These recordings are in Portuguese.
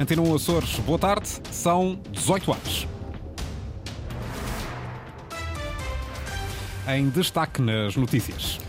Antena 1 Açores, boa tarde, são 18 horas. Em destaque nas notícias.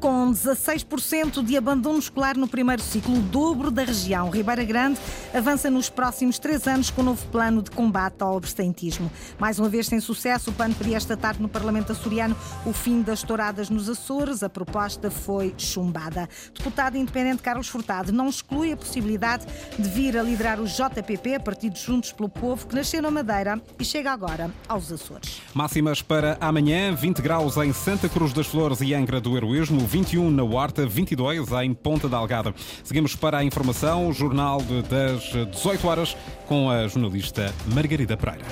Com 16% de abandono escolar no primeiro ciclo, o dobro da região. Ribeira Grande avança nos próximos três anos com um novo plano de combate ao abstentismo. Mais uma vez sem sucesso, o PAN pedia esta tarde no Parlamento açoriano o fim das touradas nos Açores. A proposta foi chumbada. Deputado independente Carlos Furtado não exclui a possibilidade de vir a liderar o JPP, Partido Juntos pelo Povo, que nasceu na Madeira e chega agora aos Açores. Máximas para amanhã, 20 graus em Santa Cruz das Flores e Angra do Heroísmo, 21 na Horta, 22 em Ponta da Algada. Seguimos para a informação, o jornal das 18 horas, com a jornalista Margarida Pereira.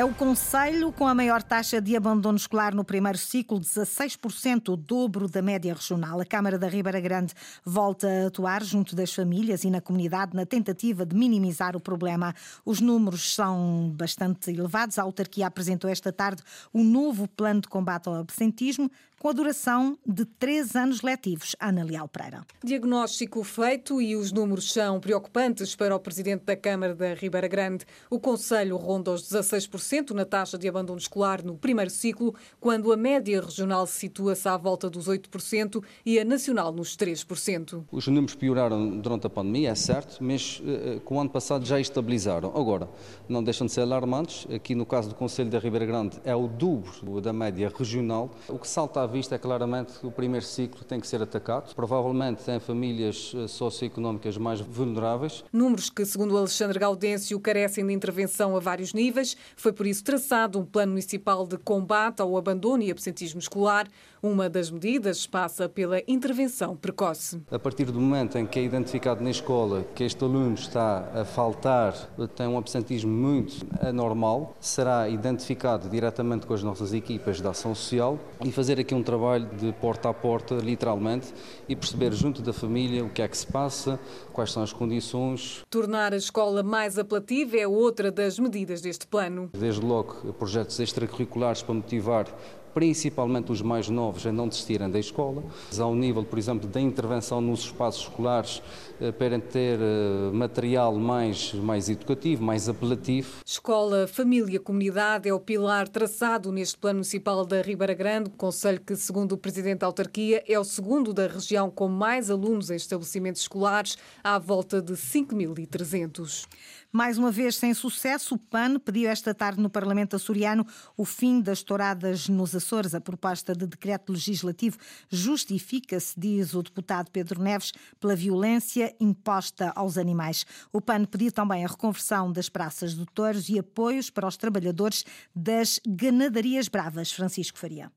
É o Conselho com a maior taxa de abandono escolar no primeiro ciclo, 16%, o dobro da média regional. A Câmara da Ribeira Grande volta a atuar junto das famílias e na comunidade na tentativa de minimizar o problema. Os números são bastante elevados. A autarquia apresentou esta tarde o novo plano de combate ao absentismo, com a duração de três anos letivos. Ana Leal Pereira. Diagnóstico feito e os números são preocupantes para o Presidente da Câmara da Ribeira Grande. O Conselho ronda os 16% na taxa de abandono escolar no primeiro ciclo, quando a média regional situa-se à volta dos 8% e a nacional nos 3%. Os números pioraram durante a pandemia, é certo, mas uh, com o ano passado já estabilizaram. Agora, não deixam de ser alarmantes. Aqui no caso do Conselho da Ribeira Grande é o dobro da média regional. O que salta à vista é claramente que o primeiro ciclo tem que ser atacado. Provavelmente tem famílias eh, socioeconómicas mais vulneráveis. Números que, segundo Alexandre Gaudêncio, carecem de intervenção a vários níveis. Foi por isso traçado um plano municipal de combate ao abandono e absentismo escolar. Uma das medidas passa pela intervenção precoce. A partir do momento em que é identificado na escola que este aluno está a faltar, tem um absentismo muito anormal, será identificado diretamente com as nossas equipas de ação social e fazer aqui um trabalho de porta a porta, literalmente, e perceber junto da família o que é que se passa, quais são as condições. Tornar a escola mais apelativa é outra das medidas deste plano. Desde logo, projetos extracurriculares para motivar principalmente os mais novos, a não desistirem da escola. Ao nível, por exemplo, da intervenção nos espaços escolares eh, para ter eh, material mais, mais educativo, mais apelativo. Escola, família, comunidade é o pilar traçado neste Plano Municipal da Ribeira Grande, conselho que, segundo o Presidente da Autarquia, é o segundo da região com mais alunos em estabelecimentos escolares, à volta de 5.300. Mais uma vez, sem sucesso, o PAN pediu esta tarde no Parlamento açoriano o fim das touradas nos Açores. A proposta de decreto legislativo justifica-se, diz o deputado Pedro Neves, pela violência imposta aos animais. O PAN pediu também a reconversão das praças de touros e apoios para os trabalhadores das ganadarias bravas. Francisco Faria.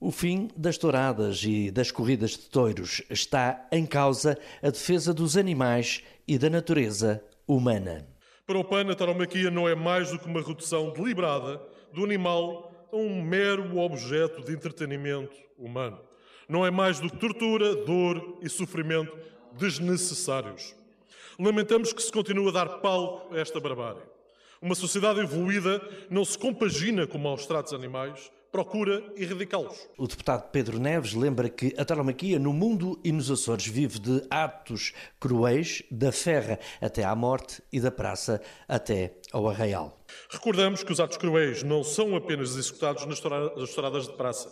O fim das touradas e das corridas de touros está em causa a defesa dos animais e da natureza humana. Para o PAN, a tauromaquia não é mais do que uma redução deliberada do animal um mero objeto de entretenimento humano. Não é mais do que tortura, dor e sofrimento desnecessários. Lamentamos que se continue a dar palco a esta barbárie. Uma sociedade evoluída não se compagina com maus tratos animais, procura erradicá-los. O deputado Pedro Neves lembra que a tauromaquia no mundo e nos Açores vive de atos cruéis, da ferra até à morte e da praça até ao arraial. Recordamos que os atos cruéis não são apenas executados nas touradas de praça,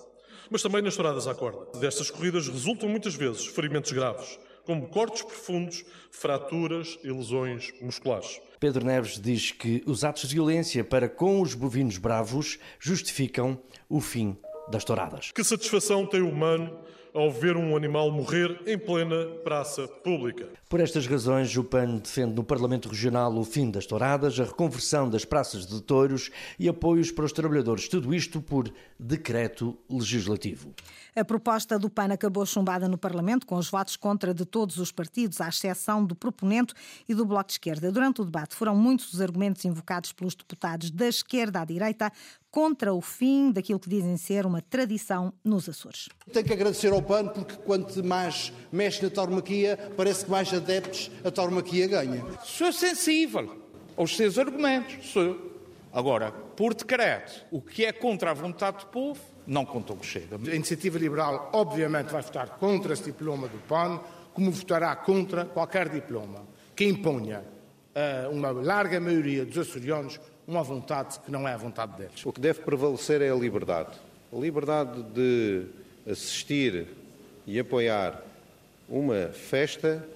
mas também nas touradas à corda. Destas corridas resultam muitas vezes ferimentos graves, como cortes profundos, fraturas e lesões musculares. Pedro Neves diz que os atos de violência para com os bovinos bravos justificam o fim das touradas. Que satisfação tem o humano ao ver um animal morrer em plena praça pública. Por estas razões, o PAN defende no Parlamento Regional o fim das touradas, a reconversão das praças de touros e apoios para os trabalhadores. Tudo isto por decreto legislativo. A proposta do PAN acabou chumbada no Parlamento, com os votos contra de todos os partidos, à exceção do proponente e do Bloco de Esquerda. Durante o debate, foram muitos os argumentos invocados pelos deputados da esquerda à direita contra o fim daquilo que dizem ser uma tradição nos Açores. Tenho que agradecer ao PAN, porque quanto mais mexe na tauromaquia, parece que mais adeptos a tauromaquia ganha. Sou sensível aos seus argumentos. Sou. Agora, por decreto, o que é contra a vontade do povo, não contou o Chega. A Iniciativa Liberal, obviamente, vai votar contra esse diploma do PAN, como votará contra qualquer diploma que imponha a uma larga maioria dos açorianos uma vontade que não é a vontade deles. O que deve prevalecer é a liberdade. A liberdade de assistir e apoiar uma festa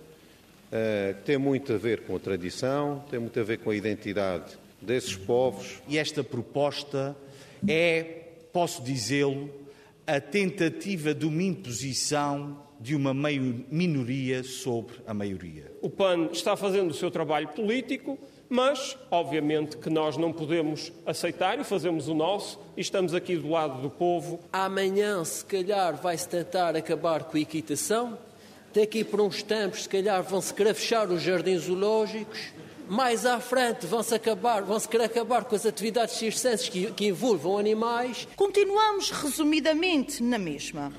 uh, que tem muito a ver com a tradição, tem muito a ver com a identidade desses povos. E esta proposta é, posso dizê-lo, a tentativa de uma imposição de uma minoria sobre a maioria. O PAN está fazendo o seu trabalho político, mas, obviamente, que nós não podemos aceitar e fazemos o nosso e estamos aqui do lado do povo. Amanhã, se calhar, vai-se tentar acabar com a equitação. Daqui por uns tempos, se calhar, vão-se querer fechar os jardins zoológicos. Mais à frente vão-se acabar, vão-se querer acabar com as atividades circenses que, que envolvam animais. Continuamos resumidamente na mesma.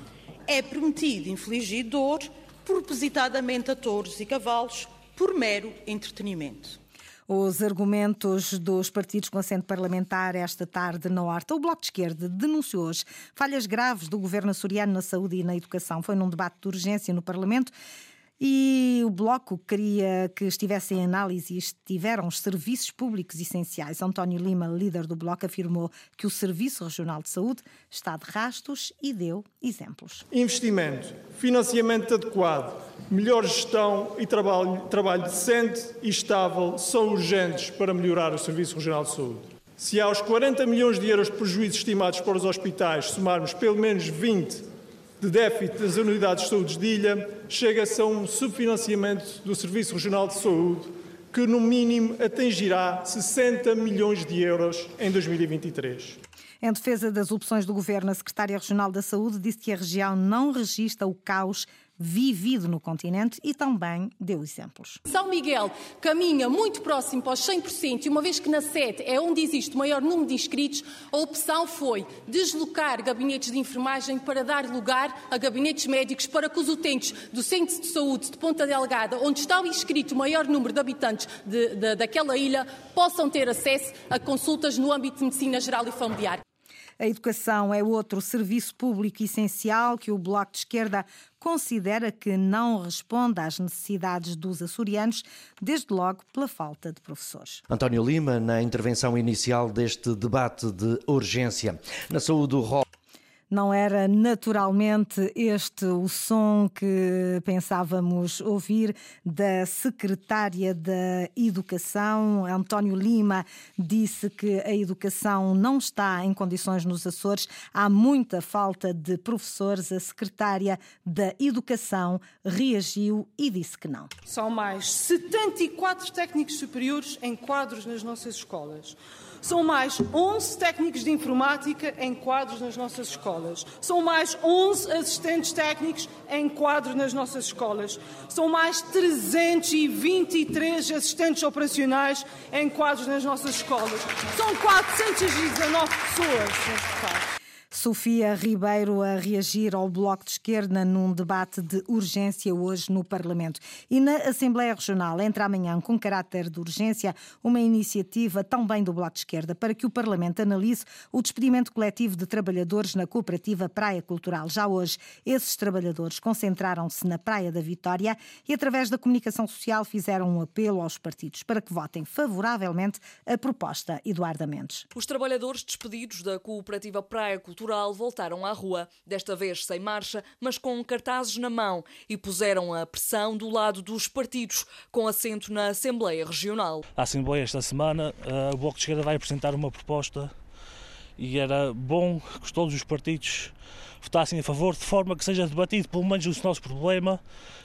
É permitido infligir dor propositadamente a touros e cavalos por mero entretenimento. Os argumentos dos partidos com assento parlamentar esta tarde na Horta. O Bloco de Esquerda denunciou hoje falhas graves do governo açoriano na saúde e na educação. Foi num debate de urgência no Parlamento e o Bloco queria que estivessem em análise e estiveram os serviços públicos essenciais. António Lima, líder do Bloco, afirmou que o Serviço Regional de Saúde está de rastos e deu exemplos. Investimento, financiamento adequado, melhor gestão e trabalho, trabalho decente e estável são urgentes para melhorar o Serviço Regional de Saúde. Se aos 40 milhões de euros de prejuízos estimados para os hospitais somarmos pelo menos 20 de déficit das unidades de saúde de ilha, chega-se a um subfinanciamento do Serviço Regional de Saúde que, no mínimo, atingirá 60 milhões de euros em 2023. Em defesa das opções do Governo, a Secretária Regional da Saúde disse que a região não registra o caos vivido no continente e também deu exemplos. São Miguel caminha muito próximo para os 100% e uma vez que na sede é onde existe o maior número de inscritos, a opção foi deslocar gabinetes de enfermagem para dar lugar a gabinetes médicos para que os utentes do Centro de Saúde de Ponta Delgada, onde está inscrito o maior número de habitantes de, de, daquela ilha, possam ter acesso a consultas no âmbito de medicina geral e familiar. A educação é outro serviço público essencial que o Bloco de Esquerda considera que não responde às necessidades dos açorianos, desde logo pela falta de professores. António Lima, na intervenção inicial deste debate de urgência. Na saúde, o não era naturalmente este o som que pensávamos ouvir da secretária da Educação. António Lima disse que a educação não está em condições nos Açores, há muita falta de professores. A secretária da Educação reagiu e disse que não. São mais 74 técnicos superiores em quadros nas nossas escolas. São mais 11 técnicos de informática em quadros nas nossas escolas. São mais 11 assistentes técnicos em quadros nas nossas escolas. São mais 323 assistentes operacionais em quadros nas nossas escolas. São 419 pessoas neste Sofia Ribeiro a reagir ao Bloco de Esquerda num debate de urgência hoje no Parlamento. E na Assembleia Regional entra amanhã com caráter de urgência uma iniciativa também do Bloco de Esquerda para que o Parlamento analise o despedimento coletivo de trabalhadores na cooperativa Praia Cultural. Já hoje, esses trabalhadores concentraram-se na Praia da Vitória e, através da comunicação social, fizeram um apelo aos partidos para que votem favoravelmente a proposta Eduardo Mendes. Os trabalhadores despedidos da cooperativa Praia Cultural Cultural voltaram à rua, desta vez sem marcha, mas com cartazes na mão, e puseram a pressão do lado dos partidos, com assento na Assembleia Regional. A Assembleia esta semana, uh, o Bloco de Esquerda vai apresentar uma proposta e era bom que todos os partidos votassem a favor, de forma que seja debatido pelo menos o nosso problema,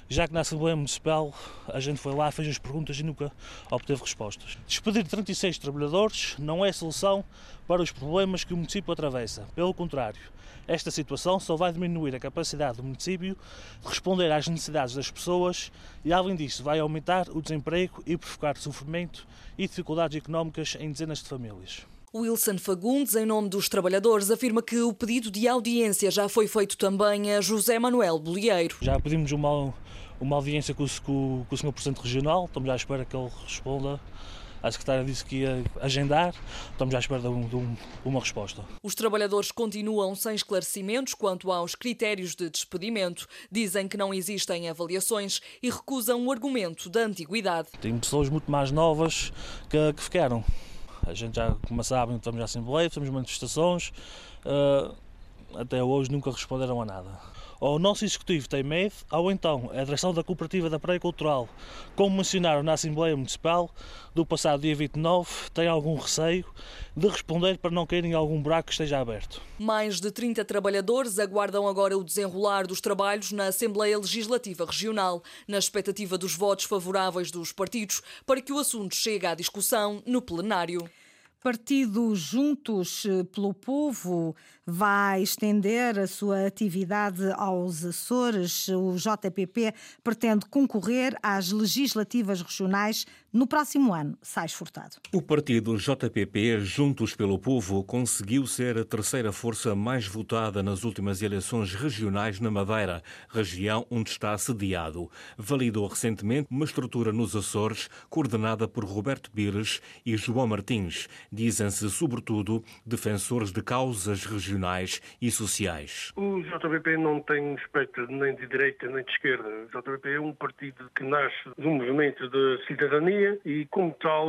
já que na Assembleia Municipal a gente foi lá, fez as perguntas e nunca obteve respostas. Despedir 36 trabalhadores não é solução para os problemas que o município atravessa. Pelo contrário, esta situação só vai diminuir a capacidade do município de responder às necessidades das pessoas e, além disso, vai aumentar o desemprego e provocar sofrimento e dificuldades económicas em dezenas de famílias. Wilson Fagundes, em nome dos trabalhadores, afirma que o pedido de audiência já foi feito também a José Manuel Bolieiro. Já pedimos uma, uma audiência com o, com, o Sr. Presidente Regional, estamos à espera que ele responda A secretária disse que ia agendar, estamos à espera de, um, de um, uma resposta. Os trabalhadores continuam sem esclarecimentos quanto aos critérios de despedimento. Dizem que não existem avaliações e recusam o argumento da antiguidade. Tem pessoas muito mais novas que, que ficaram. A gente já, como sabem, estamos à Assembleia, fazemos manifestações. Uh, até hoje nunca responderam a nada ou o nosso executivo tem medo, ou então a direção da Cooperativa da Praia Cultural, como mencionaram na Assembleia Municipal do passado dia 29, tem algum receio de responder para não caírem em algum buraco que esteja aberto. Mais de 30 trabalhadores aguardam agora o desenrolar dos trabalhos na Assembleia Legislativa Regional, na expectativa dos votos favoráveis dos partidos para que o assunto chegue à discussão no plenário. Partido Juntos pelo Povo vai estender a sua atividade aos Açores. O JPP pretende concorrer às legislativas regionais no próximo ano. Sais Furtado. O partido JPP, Juntos pelo Povo, conseguiu ser a terceira força mais votada nas últimas eleições regionais na Madeira, região onde está sediado. Validou recentemente uma estrutura nos Açores coordenada por Roberto Pires e João Martins. Dizem-se, sobretudo, defensores de causas regionais regionais e sociais. O JPP não tem espectro nem de direita nem de esquerda. O JPP é um partido que nasce de um movimento de cidadania e, como tal,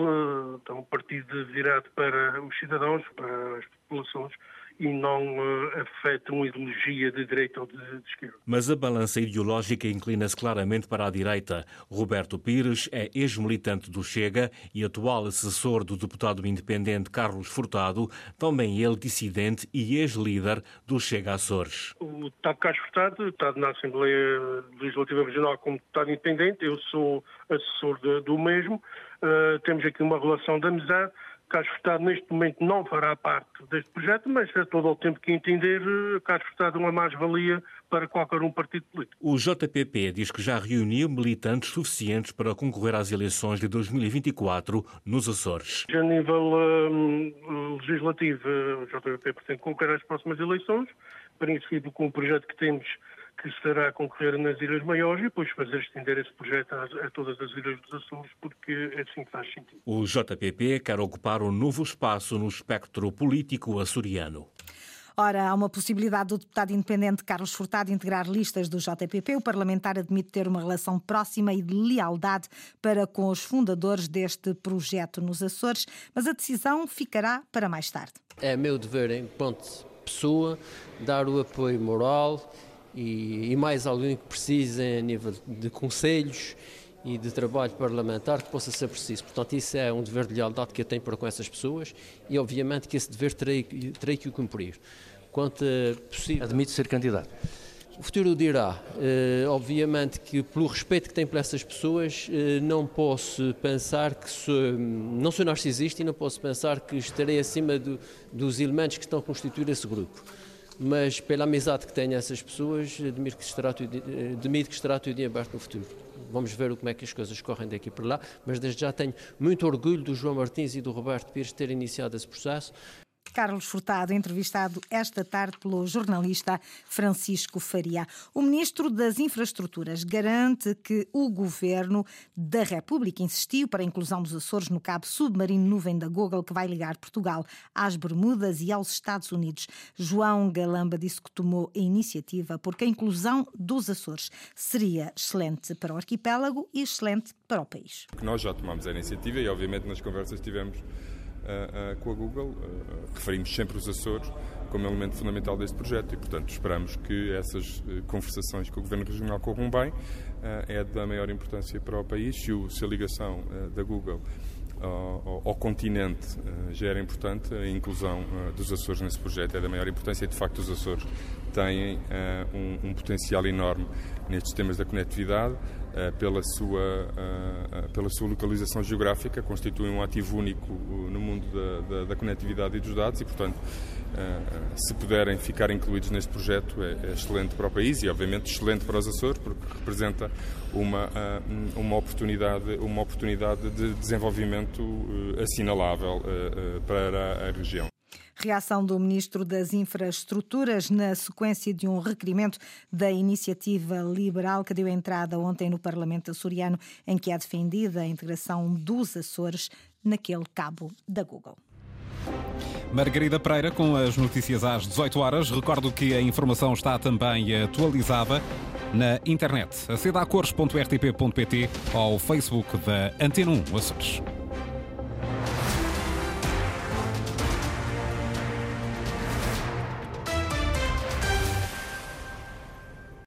é um partido virado para os cidadãos, para as populações e não uh, afeta uma ideologia de direita ou de, de esquerda. Mas a balança ideológica inclina-se claramente para a direita. Roberto Pires é ex-militante do Chega e atual assessor do deputado independente Carlos Furtado, também ele dissidente e ex-líder do Chega Açores. O deputado Carlos Furtado está na Assembleia Legislativa Regional como deputado independente, eu sou assessor de, do mesmo. Uh, temos aqui uma relação de amizade Carlos Furtado neste momento não fará parte deste projeto, mas a todo o tempo que entender, eh, Carlos Furtado é uma mais-valia para qualquer um partido político. O JPP diz que já reuniu militantes suficientes para concorrer às eleições de 2024 nos Açores. A nível uh, legislativo, o JPP pretende concorrer às próximas eleições, parecido com o projeto que temos que estará a concorrer nas Ilhas Maiores e depois fazer estender esse projeto a, a, todas as Ilhas dos Açores, porque é assim que faz sentido. O JPP quer ocupar um novo espaço no espectro político açoriano. Ora, há uma possibilidade do deputado independente Carlos Furtado integrar listas do JPP. O parlamentar admite ter uma relação próxima e de lealdade para com os fundadores deste projeto nos Açores, mas a decisão ficará para mais tarde. É meu dever, enquanto pessoa, dar o apoio moral e, e mais alguém que precise a nível de conselhos e de trabalho parlamentar que possa ser preciso. Portanto, isso é um dever de lealdade que eu tenho para com essas pessoas e, obviamente, que esse dever terei, terei que o cumprir. Quanto possível. Admite ser candidato? O futuro dirá. Uh, obviamente que, pelo respeito que tenho por essas pessoas, uh, não posso pensar que sou, não sou narcisista e não posso pensar que estarei acima do, dos elementos que estão a constituir esse grupo mas pela amizade que tenho a essas pessoas, admiro que estará tudo, admito que estará tudo em aberto no futuro. Vamos ver como é que as coisas correm daqui para lá, mas desde já tenho muito orgulho do João Martins e do Roberto Pires terem iniciado esse processo. Carlos Furtado, entrevistado esta tarde pelo jornalista Francisco Faria. O ministro das Infraestruturas garante que o governo da República insistiu para a inclusão dos Açores no cabo submarino nuvem da Google que vai ligar Portugal às Bermudas e aos Estados Unidos. João Galamba disse que tomou a iniciativa porque a inclusão dos Açores seria excelente para o arquipélago e excelente para o país. Nós já tomamos a iniciativa e, obviamente, nas conversas tivemos uh, com a Google. referimos sempre os Açores como elemento fundamental deste projeto e, portanto, esperamos que essas conversações com o Governo Regional corram bem. é da maior importância para o país e se a ligação da Google ao, ao, continente já era importante, a inclusão dos Açores nesse projeto é da maior importância e, de facto, os Açores têm um, um potencial enorme nestes temas da conectividade. Eh, pela sua, eh, eh, pela sua localização geográfica, constitui um ativo único no mundo da, da, da conectividade e dos dados e, portanto, se puderem ficar incluídos neste projeto é, é, excelente para o país e, obviamente, excelente para os Açores, porque representa uma, uma, oportunidade, uma oportunidade de desenvolvimento assinalável para a região. Reação do Ministro das Infraestruturas na sequência de um requerimento da Iniciativa Liberal que deu entrada ontem no Parlamento açoriano, em que é defendida a integração dos Açores naquele cabo da Google. Margarida Pereira com as notícias às 18 horas. Recordo que a informação está também atualizada na internet. Aceda a cores.rtp.pt ou Facebook da Antena 1 Açores.